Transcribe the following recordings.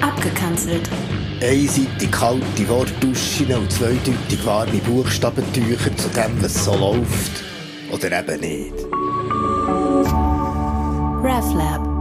Abgekanzelt. Einseitig kalte Wortduschen und zweideutig warme Buchstabentücher zu dem, was so läuft. Oder eben nicht. RefLab.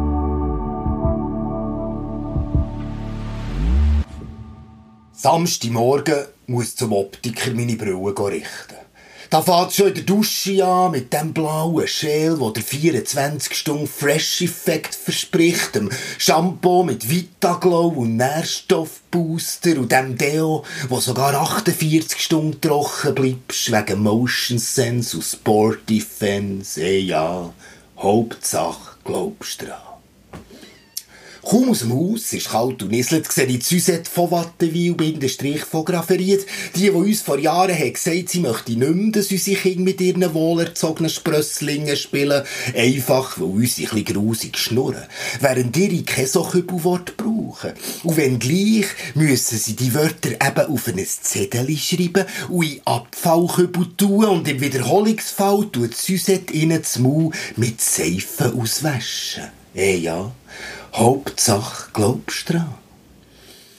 Samstagmorgen muss zum Optiker meine Brille richten. Da fährt schon in der Dusche an mit dem blauen Schäl, wo der 24 Stunden Fresh-Effekt verspricht, dem Shampoo mit Vitaglow und Nährstoffbooster und dem Deo, wo sogar 48 Stunden trocken bleibst, wegen Motion Sense und Sport Defense. Eh ja, Hauptsache glaubst dran. Kaum aus dem Haus, ist kalt und nisselt, sehe ich Suzette von Wattenwil Bindestrich fotografiert. Die, die uns vor Jahren hat gesagt, sie möchte nicht mehr, dass unsere Kinder mit ihren wohlerzogenen Sprösslingen spielen. Einfach, weil unsere ein grusig schnurren. Während ihre keine so Kübelwort brauchen. Und wenn gleich, müssen sie die Wörter eben auf ein Zettel schreiben und in Abfallkübel tun und im Wiederholungsfall tut Suzette ihnen das Maul mit Seife auswaschen. Eh ja. Hauptsache glaubst dran.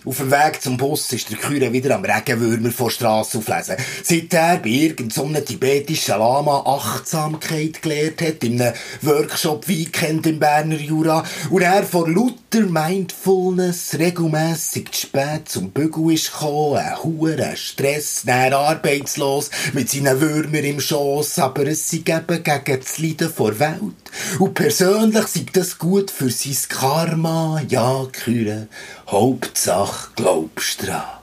Auf dem Weg zum Bus ist der Küre wieder am Regenwürmer vor Strasse auflesen. Seit er bei irgendeinem tibetischen Lama Achtsamkeit gelehrt hat, in einem Workshop-Weekend im Berner Jura, und er vor lauter Mindfulness regelmässig zu spät zum Bügel ist gekommen, ein Huren, Stress, näher arbeitslos, mit seinen Würmern im Schoss, aber es sei eben gegen das Leiden vor Welt. Und persönlich sei das gut für sein Karma, ja, Küre. Hauptsache glaubst dran.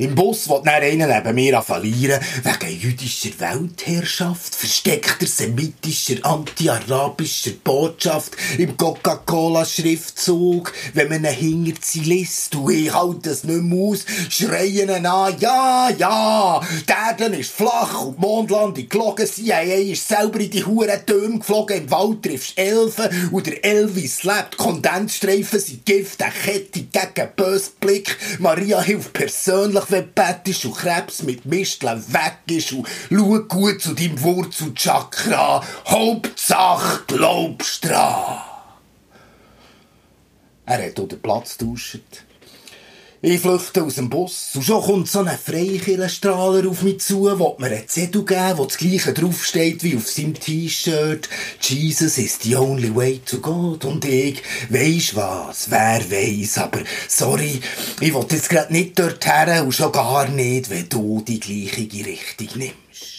Im Bus will dann einer neben mir verlieren, wegen jüdischer Weltherrschaft, versteckter semitischer, anti-arabischer Botschaft im Coca-Cola-Schriftzug. Wenn man ihn hinter sie liest, und ich halte es nicht mehr aus, schreien ihn an, ja, ja, die Erde ist flach und die Mondlandung gelogen, CIA ist selber in die Huren Türme geflogen, im Wald triffst Elfen und der Elvis lebt, Kondensstreifen sind Gift, eine Kette gegen bösen Blick, Maria hilft persönlich, du bettest und Krebs mit Misteln weg ist und schau gut zu deinem Wurzelchakra. Hauptsache glaubst dran. Er hat auch den Platz getauscht. Ich flüchte aus dem Bus und schon kommt so ein Freikirchenstrahler auf mich zu, will mir einen Zettel geben, wo das gleiche draufsteht wie auf seinem T-Shirt. Jesus is the only way to God. Und ich, weisst was, wer weiss, aber sorry, ich will jetzt grad nicht dorthin und schon gar nicht, wenn du die gleiche Richtung nimmst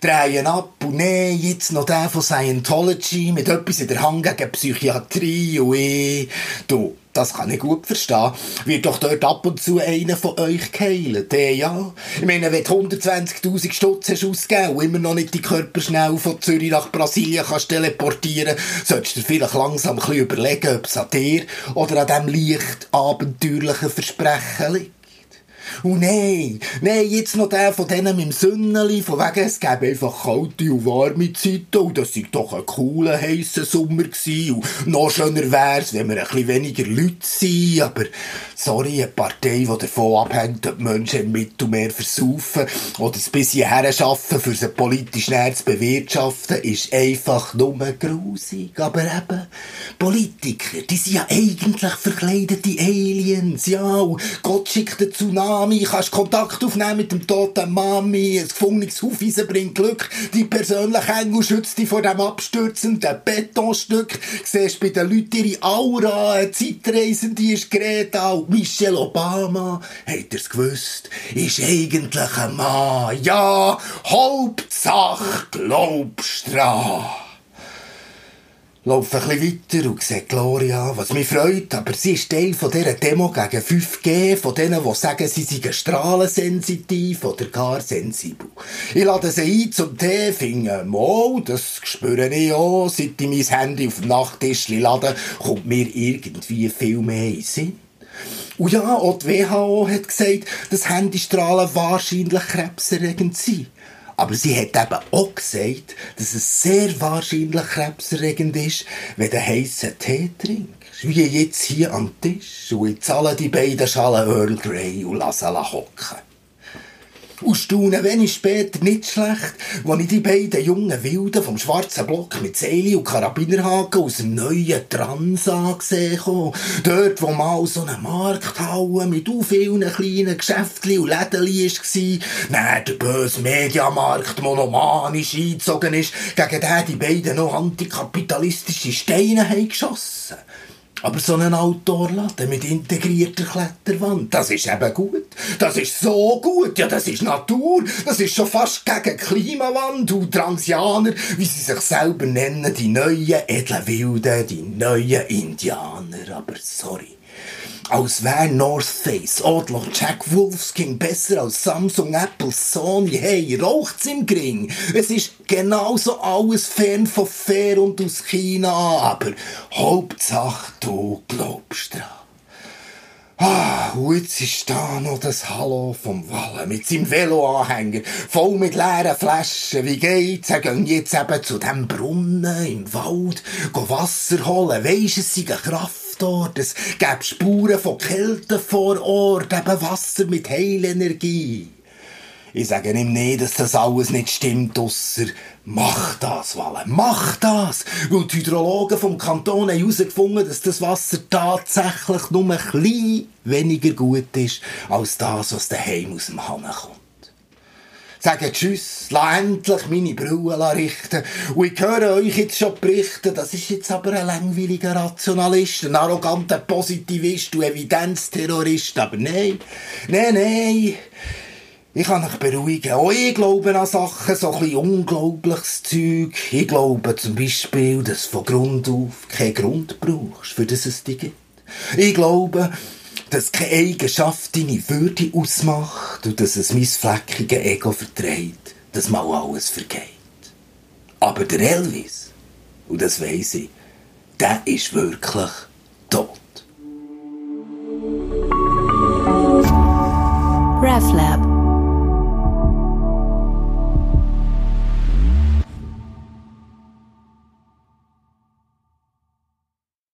drehen ab und nein, jetzt noch der von Scientology mit etwas in der Hand gegen Psychiatrie und ich. Du, das kann ich gut verstehen. Wird doch dort ab und zu einer von euch geheilt, eh, ja? Ich meine, wenn du 120.000 Stutz hast ausgegeben und immer noch nicht die Körper schnell von Zürich nach Brasilien kannst teleportieren, solltest du dir vielleicht langsam ein bisschen überlegen, ob es an dir oder an diesem leicht abenteuerlichen Versprechen liegt. Und nein, nein, jetzt noch der von denen mit dem Sünneli, von wegen, es gäbe einfach kalte und warme Zeiten und das sei doch ein cooler, heisser Sommer gewesen. Und noch schöner wär's, wenn wir ein bisschen weniger Leute sind, aber sorry, eine Partei, die davon abhängt, ob Menschen im Mittelmeer versaufen oder ein bisschen herschaffen, für sie politisch näher zu bewirtschaften, ist einfach nur grusig. Aber eben, Politiker, die sind ja eigentlich verkleidete Aliens, ja, und Gott schickt den Tsunami, kannst Kontakt aufnehmen mit dem toten Mami, ein gefundenes Hufeisen bringt Glück, die persönliche Engel schützt dich vor dem abstürzenden Betonstück, siehst bei den Leuten ihre Aura, eine Zeitreisende ist Greta und Michelle Obama, habt ihr's gewusst, ist eigentlich ein Mann, ja, Hauptsache glaubst dran laufe ein bisschen weiter und sehe Gloria, was mich freut, aber sie ist Teil von dieser Demo gegen 5G, von denen, die sagen, sie seien strahlensensitiv oder gar sensibel. Ich lade sie ein zum Tee, finde, mal, das spüre ich auch, seit ich mein Handy auf dem Nachttisch lade, kommt mir irgendwie viel mehr in Sinn. Und ja, auch die WHO hat gesagt, dass Handystrahlen wahrscheinlich krebserregend sind. Aber sie hat eben auch gesagt, dass es sehr wahrscheinlich krebserregend ist, wenn du heissen Tee trinkst. Wie jetzt hier am Tisch. Und ich zahle die beiden Schalen Earl Grey und lasse hocken. Und staune wenig später nicht schlecht, als ich die beiden jungen Wilden vom schwarzen Block mit Seili und Karabinerhaken aus dem neuen Transa gesehen Dort, wo mal so eine Markthalle mit u vielen kleinen Geschäftchen und Läden war, dann der böse Mediamarkt monomanisch eingezogen ist, gegen den die beiden noch antikapitalistische Steine haben geschossen aber so ein Outdoor-Laden mit integrierter Kletterwand, das ist eben gut. Das ist so gut. Ja, das ist Natur. Das ist schon fast gegen Klimawandel. Und Transianer, wie sie sich selber nennen, die neuen edlen Wilden, die neuen Indianer. Aber sorry. Als wäre North Face, Outlaw, Jack Wolfskin besser als Samsung, Apple, Sony. Hey, raucht's im Gring. Es ist genauso alles fern von fair und aus China. Aber Hauptsache, du glaubst dran. Ah, und jetzt ist da noch das Hallo vom Wallen mit seinem Veloanhänger, voll mit leeren Flaschen. Wie geht's? Er geht jetzt eben zu dem Brunnen im Wald, go Wasser holen. Weisst, es sei eine Kraft dort. Es gäbe Spuren von Kälte vor Ort, eben Wasser mit Heilenergie. Ich sage ihm nicht, dass das alles nicht stimmt, ausser mach das, Walle, mach das! Weil die Hydrologen vom Kanton haben herausgefunden, dass das Wasser tatsächlich nur ein klein weniger gut ist, als das, was daheim aus dem Hahn kommt sagen Tschüss, lass endlich meine Brille richten. Und ich höre euch jetzt schon berichten, das ist jetzt aber ein langweiliger Rationalist, ein arroganter Positivist und Evidenzterrorist. Aber nein, nein, nein. Ich kann euch beruhigen. Auch ich glaube an Sachen, so ein unglaubliches Zeug. Ich glaube zum Beispiel, dass du von Grund auf keinen Grund brauchst, für das es dich gibt. Ich glaube, dass keine Eigenschaft deine Würde ausmacht und dass es mein fleckiges Ego verträgt, dass mal alles vergeht. Aber der Elvis, und das weiss ich, der ist wirklich tot.